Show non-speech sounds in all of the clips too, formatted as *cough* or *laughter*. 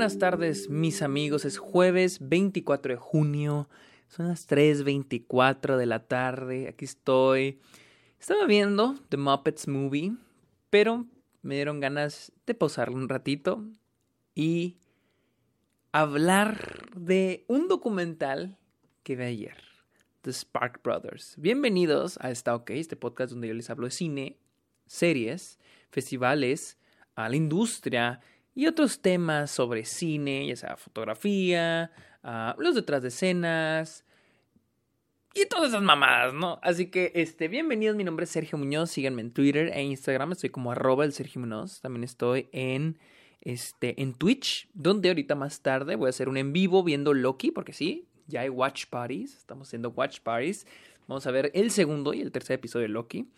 buenas tardes, mis amigos. Es jueves 24 de junio. Son las 3:24 de la tarde. Aquí estoy. Estaba viendo The Muppets Movie, pero me dieron ganas de pausarlo un ratito y hablar de un documental que vi ayer, The Spark Brothers. Bienvenidos a Está OK, este podcast donde yo les hablo de cine, series, festivales, a la industria y otros temas sobre cine, ya sea fotografía, uh, los detrás de escenas y todas esas mamadas, ¿no? Así que, este, bienvenidos, mi nombre es Sergio Muñoz, síganme en Twitter e Instagram, estoy como arroba el Sergio Muñoz, también estoy en, este, en Twitch, donde ahorita más tarde voy a hacer un en vivo viendo Loki, porque sí, ya hay watch parties, estamos haciendo watch parties, vamos a ver el segundo y el tercer episodio de Loki.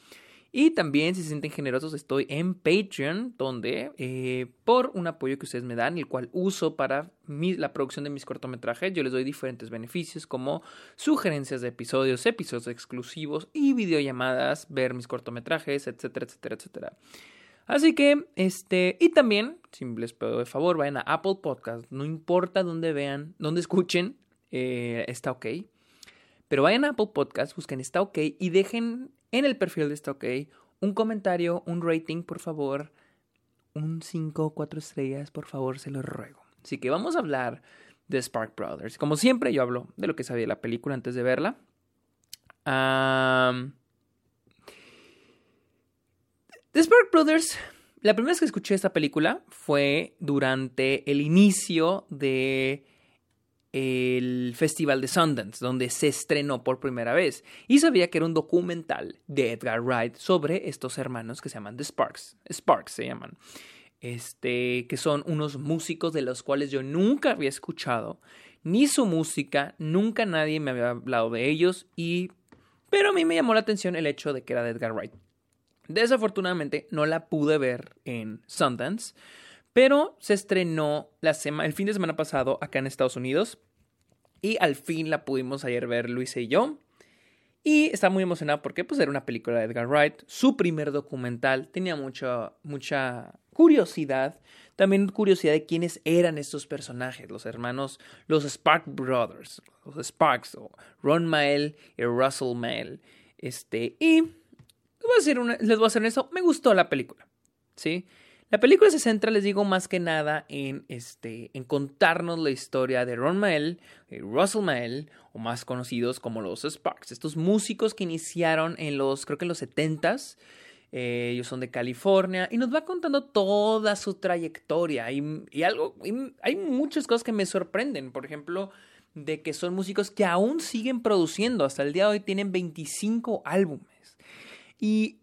Y también, si se sienten generosos, estoy en Patreon, donde eh, por un apoyo que ustedes me dan, el cual uso para la producción de mis cortometrajes, yo les doy diferentes beneficios como sugerencias de episodios, episodios exclusivos y videollamadas, ver mis cortometrajes, etcétera, etcétera, etcétera. Así que, este, y también, si les pido de favor, vayan a Apple Podcast, no importa dónde vean, dónde escuchen, eh, está ok. Pero vayan a Apple Podcast, busquen está ok y dejen en el perfil de OK un comentario, un rating, por favor. Un 5 o 4 estrellas, por favor, se lo ruego. Así que vamos a hablar de Spark Brothers. Como siempre, yo hablo de lo que sabía de la película antes de verla. The Spark Brothers, la primera vez que escuché esta película fue durante el inicio de el Festival de Sundance, donde se estrenó por primera vez. Y sabía que era un documental de Edgar Wright sobre estos hermanos que se llaman The Sparks. Sparks se llaman. Este, que son unos músicos de los cuales yo nunca había escuchado, ni su música, nunca nadie me había hablado de ellos, y. Pero a mí me llamó la atención el hecho de que era de Edgar Wright. Desafortunadamente no la pude ver en Sundance, pero se estrenó la el fin de semana pasado acá en Estados Unidos. Y al fin la pudimos ayer ver Luisa y yo. Y estaba muy emocionado porque pues, era una película de Edgar Wright, su primer documental. Tenía mucha, mucha curiosidad. También curiosidad de quiénes eran estos personajes, los hermanos, los Spark Brothers, los Sparks, Ron Mael y Russell Mael. Este, y les voy a hacer eso, me gustó la película. ¿Sí? La película se centra, les digo, más que nada en, este, en contarnos la historia de Ron Mael y Russell Mael, o más conocidos como los Sparks, estos músicos que iniciaron en los, creo que en los 70s. Eh, ellos son de California y nos va contando toda su trayectoria y, y algo, hay muchas cosas que me sorprenden, por ejemplo, de que son músicos que aún siguen produciendo, hasta el día de hoy tienen 25 álbumes. Y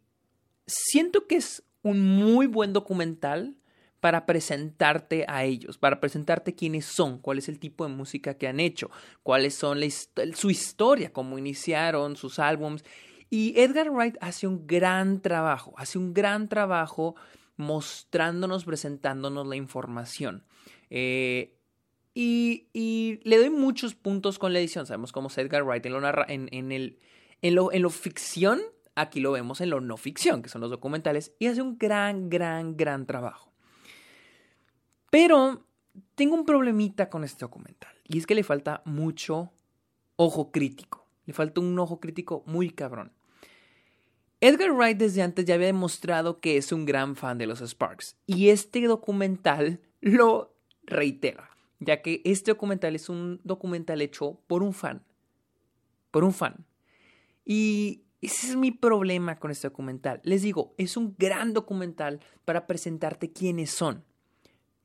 siento que es un muy buen documental para presentarte a ellos, para presentarte quiénes son, cuál es el tipo de música que han hecho, cuáles son su historia, cómo iniciaron sus álbums. Y Edgar Wright hace un gran trabajo, hace un gran trabajo mostrándonos, presentándonos la información. Eh, y, y, le doy muchos puntos con la edición. Sabemos cómo es Edgar Wright lo, en, en, el, en, lo, en lo ficción Aquí lo vemos en lo no ficción, que son los documentales, y hace un gran, gran, gran trabajo. Pero tengo un problemita con este documental, y es que le falta mucho ojo crítico. Le falta un ojo crítico muy cabrón. Edgar Wright desde antes ya había demostrado que es un gran fan de los Sparks, y este documental lo reitera, ya que este documental es un documental hecho por un fan. Por un fan. Y ese es mi problema con este documental. Les digo, es un gran documental para presentarte quiénes son,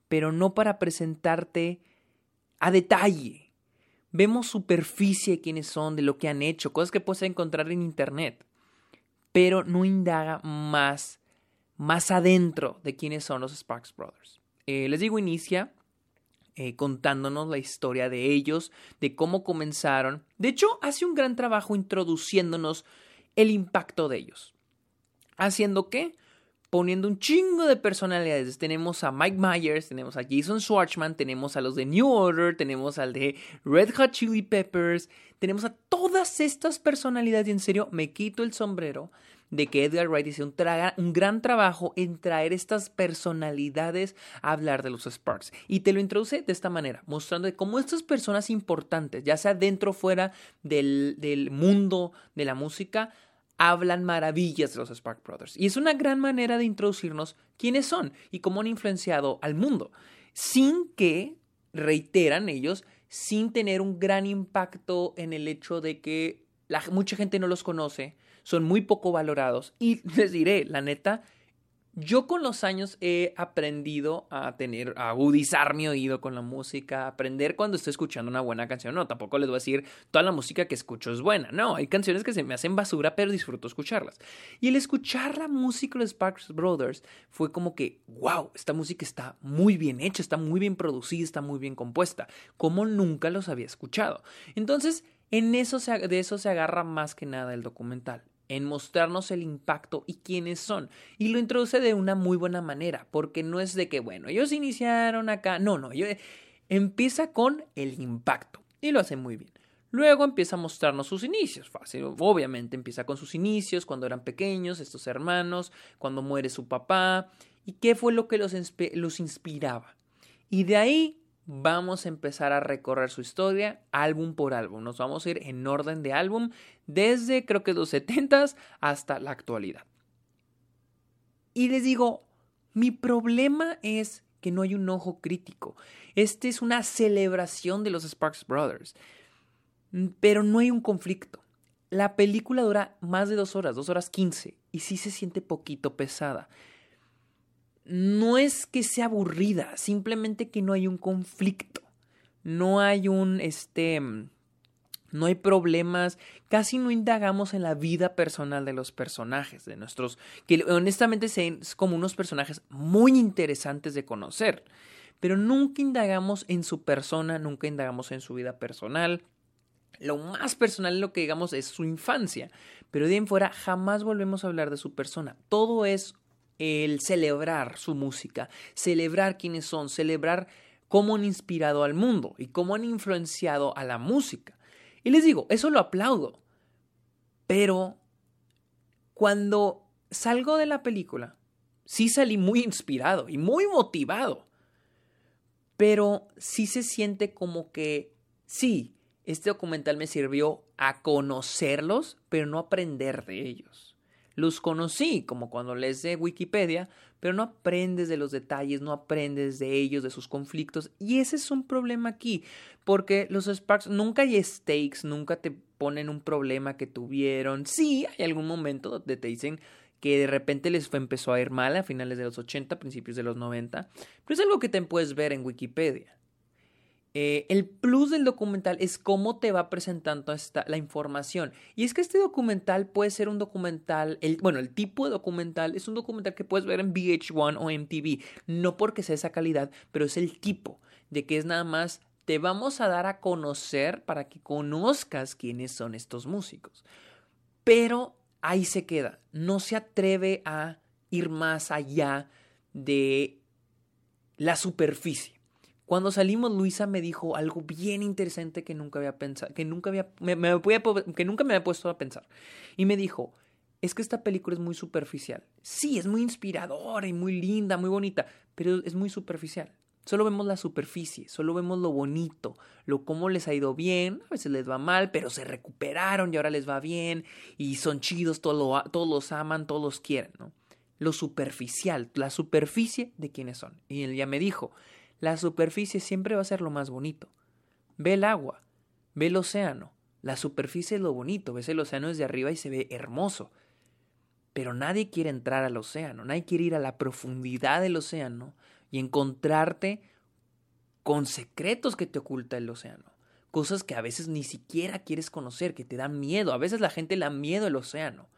pero no para presentarte a detalle. Vemos superficie de quiénes son, de lo que han hecho, cosas que puedes encontrar en internet, pero no indaga más, más adentro de quiénes son los Sparks Brothers. Eh, les digo, inicia eh, contándonos la historia de ellos, de cómo comenzaron. De hecho, hace un gran trabajo introduciéndonos el impacto de ellos. ¿Haciendo qué? Poniendo un chingo de personalidades. Tenemos a Mike Myers, tenemos a Jason Schwartzman, tenemos a los de New Order, tenemos al de Red Hot Chili Peppers, tenemos a todas estas personalidades. Y en serio, me quito el sombrero de que Edgar Wright hizo un, un, gran trabajo en traer estas personalidades a hablar de los Sparks. Y te lo introduce de esta manera, mostrando cómo estas personas importantes, ya sea dentro o fuera del, mundo de la música, hablan maravillas de los Spark Brothers. Y es una gran manera de introducirnos quiénes son y cómo han influenciado al mundo, sin que, reiteran ellos, sin tener un gran impacto en el hecho de que la, mucha gente no los conoce, son muy poco valorados. Y *laughs* les diré, la neta, yo con los años he aprendido a tener, a agudizar mi oído con la música, a aprender cuando estoy escuchando una buena canción. No, tampoco les voy a decir toda la música que escucho es buena. No, hay canciones que se me hacen basura, pero disfruto escucharlas. Y el escuchar la música de Sparks Brothers fue como que, wow, esta música está muy bien hecha, está muy bien producida, está muy bien compuesta, como nunca los había escuchado. Entonces, en eso de eso se agarra más que nada el documental en mostrarnos el impacto y quiénes son. Y lo introduce de una muy buena manera, porque no es de que, bueno, ellos iniciaron acá, no, no, empieza con el impacto y lo hace muy bien. Luego empieza a mostrarnos sus inicios, fácil, obviamente empieza con sus inicios, cuando eran pequeños, estos hermanos, cuando muere su papá, y qué fue lo que los, los inspiraba. Y de ahí vamos a empezar a recorrer su historia álbum por álbum. Nos vamos a ir en orden de álbum desde creo que los 70 hasta la actualidad. Y les digo, mi problema es que no hay un ojo crítico. Este es una celebración de los Sparks Brothers. Pero no hay un conflicto. La película dura más de dos horas, dos horas quince, y sí se siente poquito pesada no es que sea aburrida, simplemente que no hay un conflicto, no hay un, este, no hay problemas, casi no indagamos en la vida personal de los personajes, de nuestros, que honestamente son como unos personajes muy interesantes de conocer, pero nunca indagamos en su persona, nunca indagamos en su vida personal. Lo más personal, lo que digamos, es su infancia, pero de en fuera jamás volvemos a hablar de su persona. Todo es el celebrar su música, celebrar quiénes son, celebrar cómo han inspirado al mundo y cómo han influenciado a la música. Y les digo, eso lo aplaudo. Pero cuando salgo de la película, sí salí muy inspirado y muy motivado. Pero sí se siente como que, sí, este documental me sirvió a conocerlos, pero no aprender de ellos. Los conocí, como cuando lees de Wikipedia, pero no aprendes de los detalles, no aprendes de ellos, de sus conflictos. Y ese es un problema aquí, porque los Sparks nunca hay stakes, nunca te ponen un problema que tuvieron. Sí, hay algún momento donde te dicen que de repente les empezó a ir mal a finales de los 80, principios de los 90, pero es algo que te puedes ver en Wikipedia. Eh, el plus del documental es cómo te va presentando esta, la información. Y es que este documental puede ser un documental, el, bueno, el tipo de documental es un documental que puedes ver en VH1 o MTV. No porque sea esa calidad, pero es el tipo de que es nada más te vamos a dar a conocer para que conozcas quiénes son estos músicos. Pero ahí se queda. No se atreve a ir más allá de la superficie. Cuando salimos, Luisa me dijo algo bien interesante que nunca había pensado, que nunca había, me, que nunca me había puesto a pensar. Y me dijo, es que esta película es muy superficial. Sí, es muy inspiradora y muy linda, muy bonita, pero es muy superficial. Solo vemos la superficie, solo vemos lo bonito, lo cómo les ha ido bien, a veces les va mal, pero se recuperaron y ahora les va bien y son chidos, todos, todos los aman, todos los quieren, ¿no? Lo superficial, la superficie de quiénes son. Y él ya me dijo, la superficie siempre va a ser lo más bonito. Ve el agua, ve el océano. La superficie es lo bonito, ves el océano desde arriba y se ve hermoso. Pero nadie quiere entrar al océano, nadie quiere ir a la profundidad del océano y encontrarte con secretos que te oculta el océano. Cosas que a veces ni siquiera quieres conocer, que te dan miedo. A veces la gente le da miedo al océano.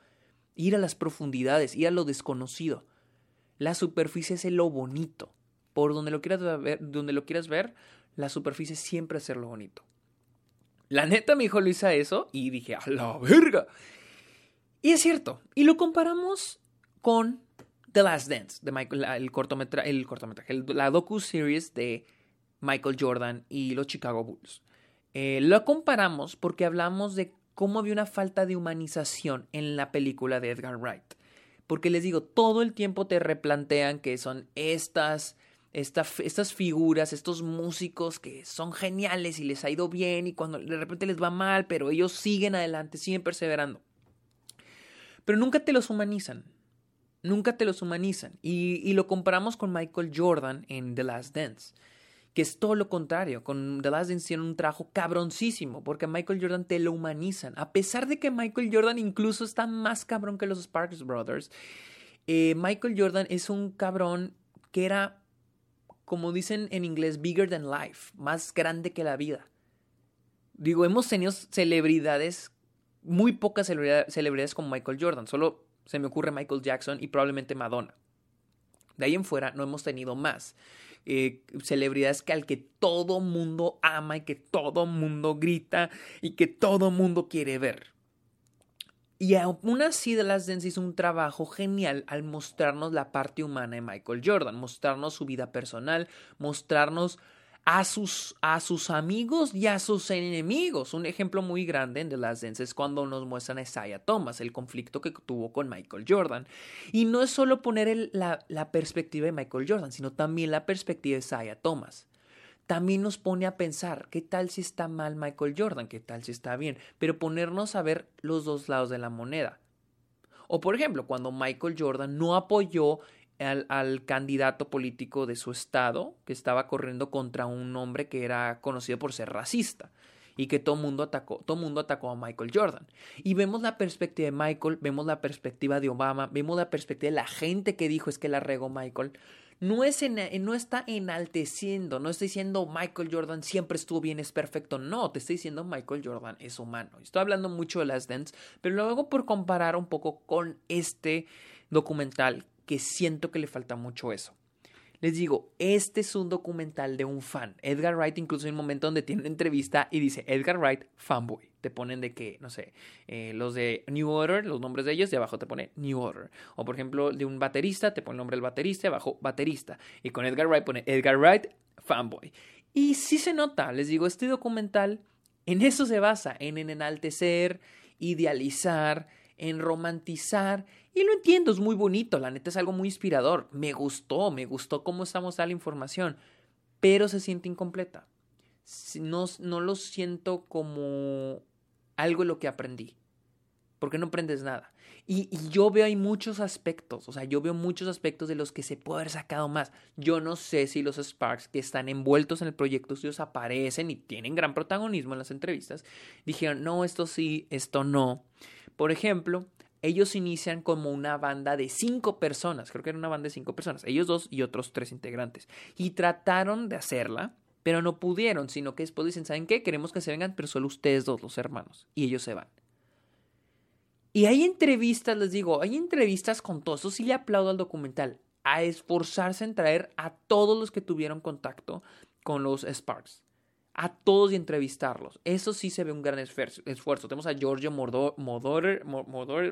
Ir a las profundidades, ir a lo desconocido. La superficie es lo bonito por donde lo quieras ver, donde lo quieras ver, la superficie siempre hacerlo bonito. La neta me dijo Luisa eso y dije, a la verga. Y es cierto. Y lo comparamos con The Last Dance, de Michael, el el cortometraje, la docu-series de Michael Jordan y los Chicago Bulls. Eh, lo comparamos porque hablamos de cómo había una falta de humanización en la película de Edgar Wright. Porque les digo, todo el tiempo te replantean que son estas, estas figuras, estos músicos que son geniales y les ha ido bien y cuando de repente les va mal, pero ellos siguen adelante, siguen perseverando. Pero nunca te los humanizan. Nunca te los humanizan. Y, y lo comparamos con Michael Jordan en The Last Dance que es todo lo contrario. Con The Last Dance tiene un trabajo cabroncísimo, porque Michael Jordan te lo humanizan. A pesar de que Michael Jordan incluso está más cabrón que los Sparks Brothers, eh, Michael Jordan es un cabrón que era, como dicen en inglés, bigger than life, más grande que la vida. Digo, hemos tenido celebridades, muy pocas celebridades como Michael Jordan, solo se me ocurre Michael Jackson y probablemente Madonna. De ahí en fuera no hemos tenido más. Eh, celebridades que al que todo mundo ama y que todo mundo grita y que todo mundo quiere ver. Y aún así The Last Dance hizo un trabajo genial al mostrarnos la parte humana de Michael Jordan, mostrarnos su vida personal, mostrarnos a sus, a sus amigos y a sus enemigos. Un ejemplo muy grande en The Last Dance es cuando nos muestran a Isaiah Thomas, el conflicto que tuvo con Michael Jordan. Y no es solo poner la, la, perspectiva de Michael Jordan, sino también la perspectiva de Isaiah Thomas. También nos pone a pensar, ¿qué tal si está mal Michael Jordan? ¿Qué tal si está bien? Pero ponernos a ver los dos lados de la moneda. O por ejemplo, cuando Michael Jordan no apoyó al, candidato político de su estado que estaba corriendo contra un hombre que era conocido por ser racista y que todo mundo atacó, todo mundo atacó a Michael Jordan. Y vemos la perspectiva de Michael, vemos la perspectiva de Obama, vemos la perspectiva de la gente que dijo es que la regó Michael. No, es no está enalteciendo, no está diciendo Michael Jordan siempre estuvo bien, es perfecto. No, te estoy diciendo Michael Jordan es humano. Estoy hablando mucho de las Dance, pero luego por comparar un poco con este documental que siento que le falta mucho eso. Les digo, este es un documental de un fan. Edgar Wright incluso hay un momento donde tiene una entrevista y dice Edgar Wright fanboy. Te ponen de que, no sé, eh, los de New Order, los nombres de ellos, y abajo te pone New Order. O por ejemplo, de un baterista, te pone el nombre del baterista y abajo baterista. Y con Edgar Wright pone Edgar Wright fanboy. Y sí se nota, les digo, este documental en eso se basa, en enaltecer, idealizar, en romantizar y lo entiendo, es muy bonito, la neta es algo muy inspirador. Me gustó, me gustó cómo estamos a la información, pero se siente incompleta. No, no lo siento como algo de lo que aprendí, porque no aprendes nada. Y, yo veo hay muchos aspectos, o sea, yo veo muchos aspectos de los que se puede haber sacado más. Yo no sé si los Sparks que están envueltos en el proyecto, si ellos aparecen y tienen gran protagonismo en las entrevistas, dijeron, no, esto sí, esto no. Por ejemplo, ellos inician como una banda de cinco personas, creo que era una banda de cinco personas, ellos dos y otros tres integrantes, y trataron de hacerla, pero no pudieron, sino que después dicen, ¿saben qué? Queremos que se vengan, pero solo ustedes dos, los hermanos, y ellos se van. Y hay entrevistas, les digo, hay entrevistas con todos, eso sí le aplaudo al documental, a esforzarse en traer a todos los que tuvieron contacto con los Sparks a todos y entrevistarlos. Eso sí se ve un gran esfuerzo. Tenemos a Giorgio Modor,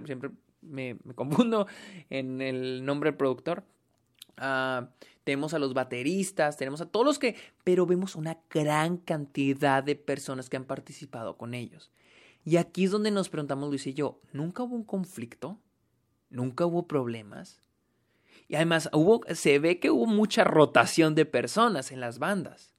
siempre me, confundo en el nombre del productor. Ah, tenemos a los bateristas, tenemos a todos los que, pero vemos una gran cantidad de personas que han participado con ellos. Y aquí es donde nos preguntamos Luis y yo, ¿nunca hubo un conflicto? ¿Nunca hubo problemas? Y además hubo, se ve que hubo mucha rotación de personas en las bandas.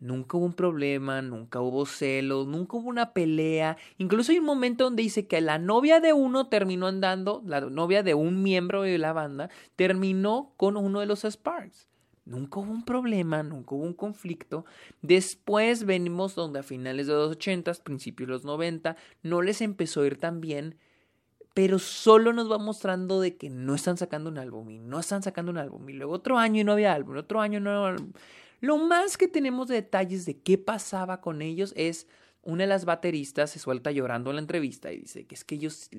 Nunca hubo un problema, nunca hubo celos, nunca hubo una pelea. Incluso hay un momento donde dice que la novia de uno terminó andando, la novia de un miembro de la banda, terminó con uno de los Sparks. Nunca hubo un problema, nunca hubo un conflicto. Después venimos donde a finales de los 80, principios de los 90, no les empezó a ir tan bien, pero solo nos va mostrando de que no están sacando un álbum y no están sacando un álbum. Y luego otro año y no había álbum, otro año no había álbum. Lo más que tenemos de detalles de qué pasaba con ellos es una de las bateristas se suelta llorando en la entrevista y dice que es que ellos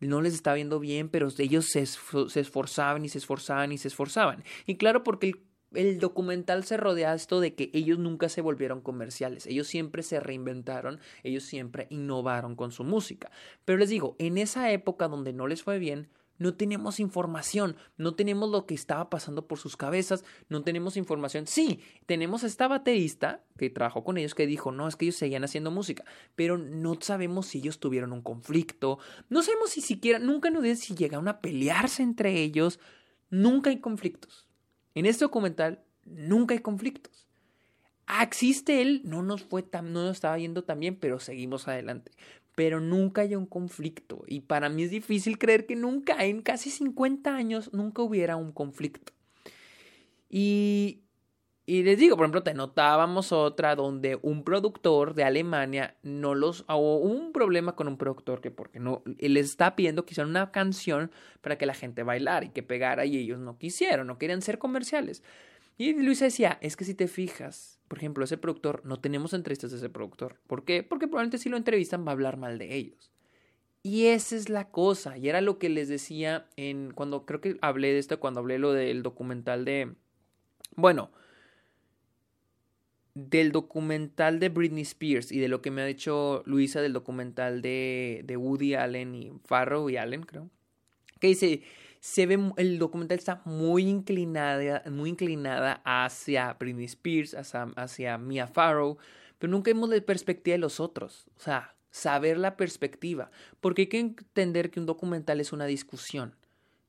no les estaba viendo bien, pero ellos se, esforzaban y se esforzaban y se esforzaban. Y claro, porque el, el documental se rodea esto de que ellos nunca se volvieron comerciales, ellos siempre se reinventaron, ellos siempre innovaron con su música. Pero les digo, en esa época donde no les fue bien, no tenemos información, no tenemos lo que estaba pasando por sus cabezas, no tenemos información. Sí, tenemos a esta baterista que trabajó con ellos que dijo, no, es que ellos seguían haciendo música, pero no sabemos si ellos tuvieron un conflicto, no sabemos si siquiera, nunca nos dicen si llegaron a pelearse entre ellos, nunca hay conflictos. En este documental nunca hay conflictos. Ah, existe él, no nos fue no nos estaba yendo tan bien, pero seguimos adelante. Pero nunca hay un conflicto. Y para mí es difícil creer que nunca, en casi 50 años, nunca hubiera un conflicto. Y, y les digo, por ejemplo, te notábamos otra donde un productor de Alemania no los. o un problema con un productor que porque no. les está pidiendo que hicieran una canción para que la gente bailara y que pegara y ellos no quisieron, no querían ser comerciales. Y Luis decía, es que si te fijas, por ejemplo, ese productor, no tenemos entrevistas de ese productor. ¿Por qué? Porque probablemente si lo entrevistan va a hablar mal de ellos. Y esa es la cosa. Y era lo que les decía en cuando creo que hablé de esto, cuando hablé lo del documental de... Bueno, del documental de Britney Spears y de lo que me ha dicho Luisa del documental de, de Woody Allen y Farrow y Allen, creo. Que dice, se ve, el documental está muy inclinada, muy inclinada hacia Britney Spears, hacia, hacia Mia Farrow, pero nunca vemos la perspectiva de los otros. O sea, saber la perspectiva. Porque hay que entender que un documental es una discusión,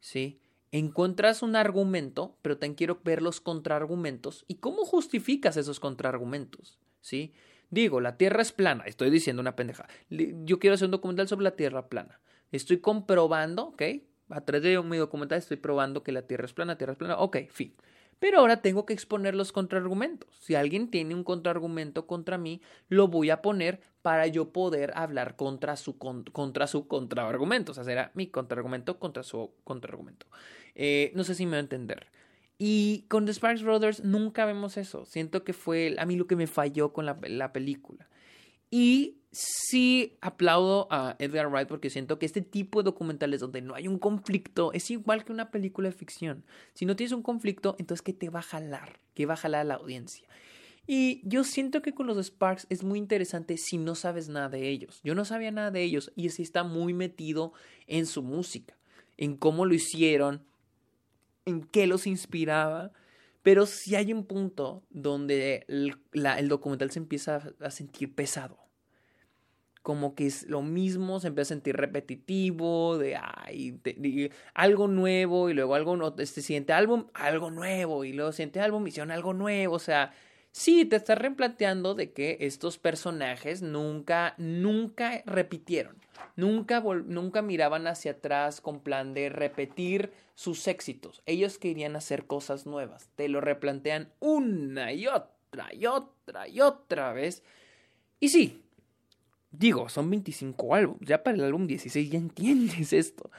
¿sí? Encuentras un argumento, pero también quiero ver los contraargumentos y cómo justificas esos contraargumentos, ¿sí? Digo, la Tierra es plana, estoy diciendo una pendeja. Yo quiero hacer un documental sobre la Tierra plana. Estoy comprobando, ¿ok? A través de mi documental estoy probando que la Tierra es plana, la Tierra es plana, ok, fin. Pero ahora tengo que exponer los contraargumentos. Si alguien tiene un contraargumento contra mí, lo voy a poner para yo poder hablar contra su, contra su contraargumento. O sea, será mi contraargumento contra su contraargumento. Eh, no sé si me va a entender. Y con The Sparks Brothers nunca vemos eso. Siento que fue a mí lo que me falló con la, la película. Y sí aplaudo a Edgar Wright porque siento que este tipo de documentales donde no hay un conflicto es igual que una película de ficción. Si no tienes un conflicto, entonces ¿qué te va a jalar? ¿Qué va a jalar a la audiencia? Y yo siento que con los Sparks es muy interesante si no sabes nada de ellos. Yo no sabía nada de ellos y sí está muy metido en su música, en cómo lo hicieron, en qué los inspiraba. Pero sí hay un punto donde el, el documental se empieza a sentir pesado como que es lo mismo, se empieza a sentir repetitivo, de, ay, algo nuevo y luego algo, este siguiente álbum, algo nuevo y luego siguiente álbum, hicieron algo nuevo, o sea, sí, te estás replanteando de que estos personajes nunca, nunca repitieron, nunca, nunca miraban hacia atrás con plan de repetir sus éxitos, ellos querían hacer cosas nuevas, te lo replantean una y otra y otra y otra vez, y sí, Digo, son 25 álbumes. Ya para el álbum 16 ya entiendes esto.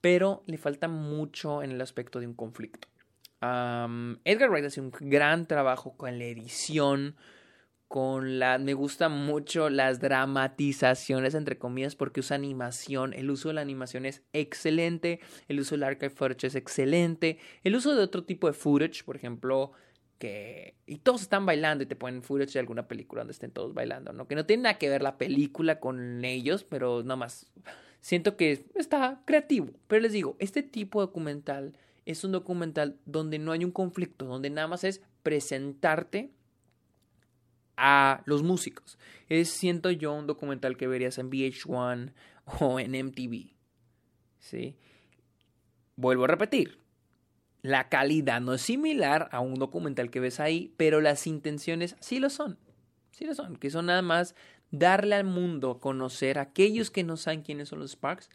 Pero le falta mucho en el aspecto de un conflicto. Edgar Wright hace un gran trabajo con la edición, con la... Me gusta mucho las dramatizaciones, entre comillas, porque usa animación. El uso de la animación es excelente. El uso del archive footage es excelente. El uso de otro tipo de footage, por ejemplo, que y todos están bailando y te ponen footage de alguna película donde estén todos bailando, ¿no? Que no tiene nada que ver la película con ellos, pero nada más siento que está creativo. Pero les digo, este tipo de documental es un documental donde no hay un conflicto, donde nada más es presentarte a los músicos. Es, siento yo, un documental que verías en VH1 *laughs* o en MTV. ¿Sí? Vuelvo a repetir, la calidad no es similar a un documental que ves ahí, pero las intenciones sí lo son. Sí lo son, que son nada más darle al mundo a conocer a aquellos que no saben quiénes son los Sparks,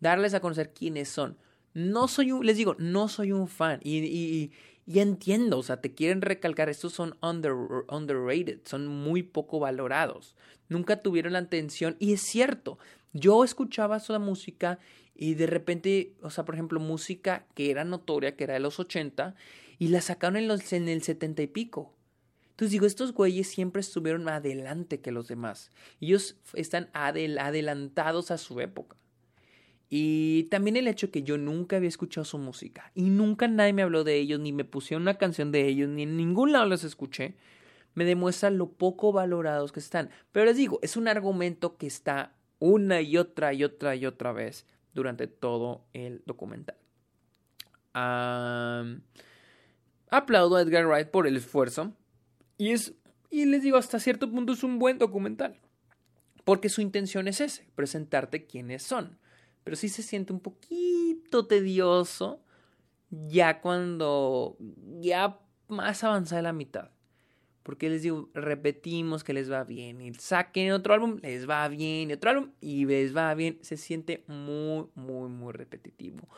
darles a conocer quiénes son. No soy un, les digo, no soy un fan y, y, y entiendo, o sea, te quieren recalcar, estos son under, underrated, son muy poco valorados, nunca tuvieron la atención y es cierto, yo escuchaba su música y de repente, o sea, por ejemplo, música que era notoria, que era de los 80, y la sacaron en, los, en el 70 y pico. Entonces digo, estos güeyes siempre estuvieron adelante que los demás. Ellos están adelantados a su época. Y también el hecho que yo nunca había escuchado su música y nunca nadie me habló de ellos, ni me pusieron una canción de ellos, ni en ningún lado los escuché, me demuestra lo poco valorados que están. Pero les digo, es un argumento que está una y otra y otra y otra vez durante todo el documental. aplaudo a Edgar Wright por el esfuerzo y es les digo hasta cierto punto es un buen documental porque su intención es ese, presentarte quiénes son. Pero sí se siente un poquito tedioso ya cuando ya más avanzada la mitad. Porque les digo, repetimos que les va bien. Y saquen otro álbum, les va bien. Y otro álbum, y les va bien. Se siente muy, muy, muy repetitivo.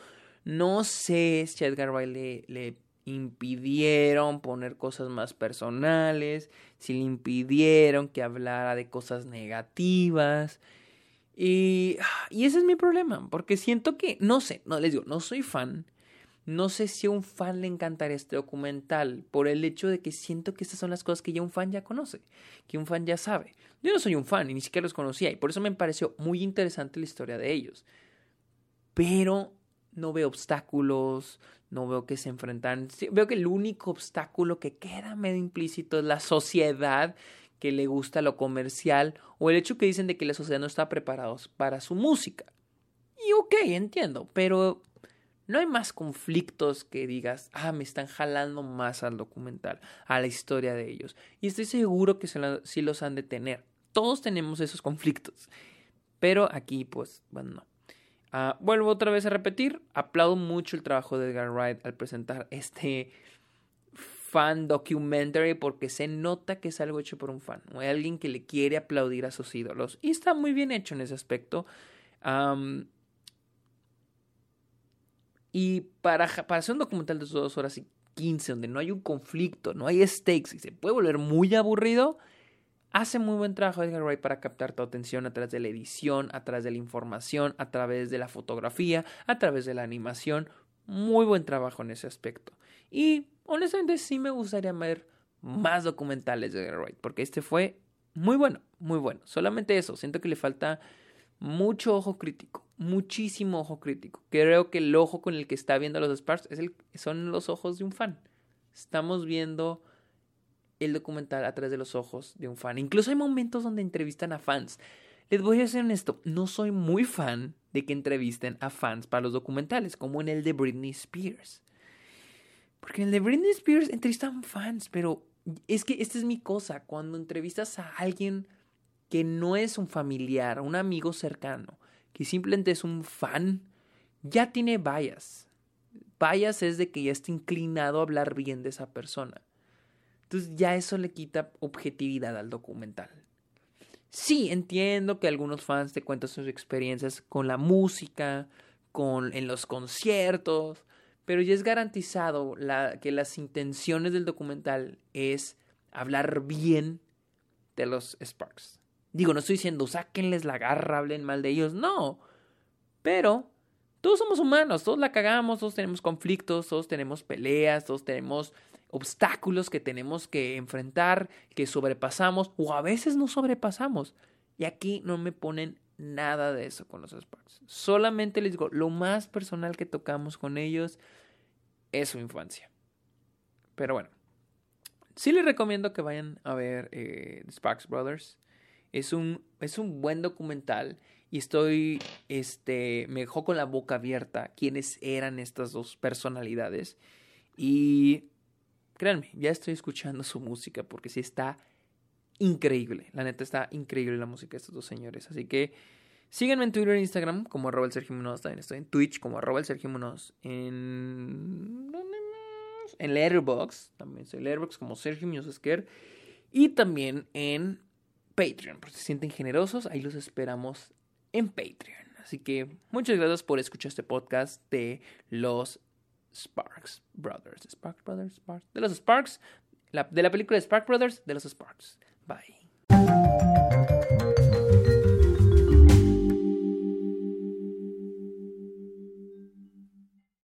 No sé si a Edgar Wright le, impidieron poner cosas más personales. Si le impidieron que hablara de cosas negativas. Y, y ese es mi problema. Porque siento que, no sé, no les digo, no soy fan no sé si a un fan le encantaría este documental por el hecho de que siento que estas son las cosas que ya un fan ya conoce, que un fan ya sabe. Yo no soy un fan y ni siquiera los conocía y por eso me pareció muy interesante la historia de ellos. Pero no veo obstáculos, no veo que se enfrentan. Veo que el único obstáculo que queda medio implícito es la sociedad que le gusta lo comercial o el hecho que dicen de que la sociedad no está preparada para su música. Y ok, entiendo, pero no hay más conflictos que digas, ah, me están jalando más al documental, a la historia de ellos. Y estoy seguro que sí los han de tener. Todos tenemos esos conflictos. Pero aquí, pues, bueno, no. Ah, vuelvo otra vez a repetir, aplaudo mucho el trabajo de Edgar Wright al presentar este fan documentary porque se nota que es algo hecho por un fan, o alguien que le quiere aplaudir a sus ídolos. Y está muy bien hecho en ese aspecto. Y para, para hacer un documental de dos horas y quince, donde no hay un conflicto, no hay stakes y se puede volver muy aburrido, hace muy buen trabajo Edgar Wright para captar tu atención a través de la edición, a través de la información, a través de la fotografía, a través de la animación. Muy buen trabajo en ese aspecto. Y honestamente sí me gustaría ver más documentales de Edgar Wright, porque este fue muy bueno, muy bueno. Solamente eso, siento que le falta mucho ojo crítico, muchísimo ojo crítico. Creo que el ojo con el que está viendo los Sparks es el, son los ojos de un fan. Estamos viendo el documental a través de los ojos de un fan. Incluso hay momentos donde entrevistan a fans. Les voy a ser honesto, no soy muy fan de que entrevisten a fans para los documentales, como en el de Britney Spears. Porque en el de Britney Spears entrevistan fans, pero es que esta es mi cosa. Cuando entrevistas a alguien que no es un familiar, un amigo cercano, que simplemente es un fan, ya tiene bias. Bias es de que ya está inclinado a hablar bien de esa persona. Entonces ya eso le quita objetividad al documental. Sí, entiendo que algunos fans te cuentan sus experiencias con la música, con, en los conciertos, pero ya es garantizado que las intenciones del documental es hablar bien de los Sparks. Digo, no estoy diciendo, sáquenles la garra, hablen mal de ellos, no. Pero todos somos humanos, todos la cagamos, todos tenemos conflictos, todos tenemos peleas, todos tenemos obstáculos que tenemos que enfrentar, que sobrepasamos o a veces no sobrepasamos. Y aquí no me ponen nada de eso con los Sparks. Solamente les digo, lo más personal que tocamos con ellos es su infancia. Pero bueno, sí les recomiendo que vayan a ver eh, Sparks Brothers. Es un, es un buen documental y estoy, este, me dejó con la boca abierta quiénes eran estas dos personalidades. Y créanme, ya estoy escuchando su música porque sí está increíble. La neta está increíble la música de estos dos señores. Así que síganme en Twitter e Instagram como arroba el Sergio Munoz. También estoy en Twitch como arroba el Sergio Munoz. En... ¿Dónde más? En Letterboxd. También soy Letterboxd como Sergio Munoz Esquer. Y también en Patreon. Por si se sienten generosos, ahí los esperamos en Patreon. Así que muchas gracias por escuchar este podcast de los Sparks Brothers. Sparks Brothers, Sparks. De los Sparks. de la película de Sparks Brothers, de los Sparks. Bye.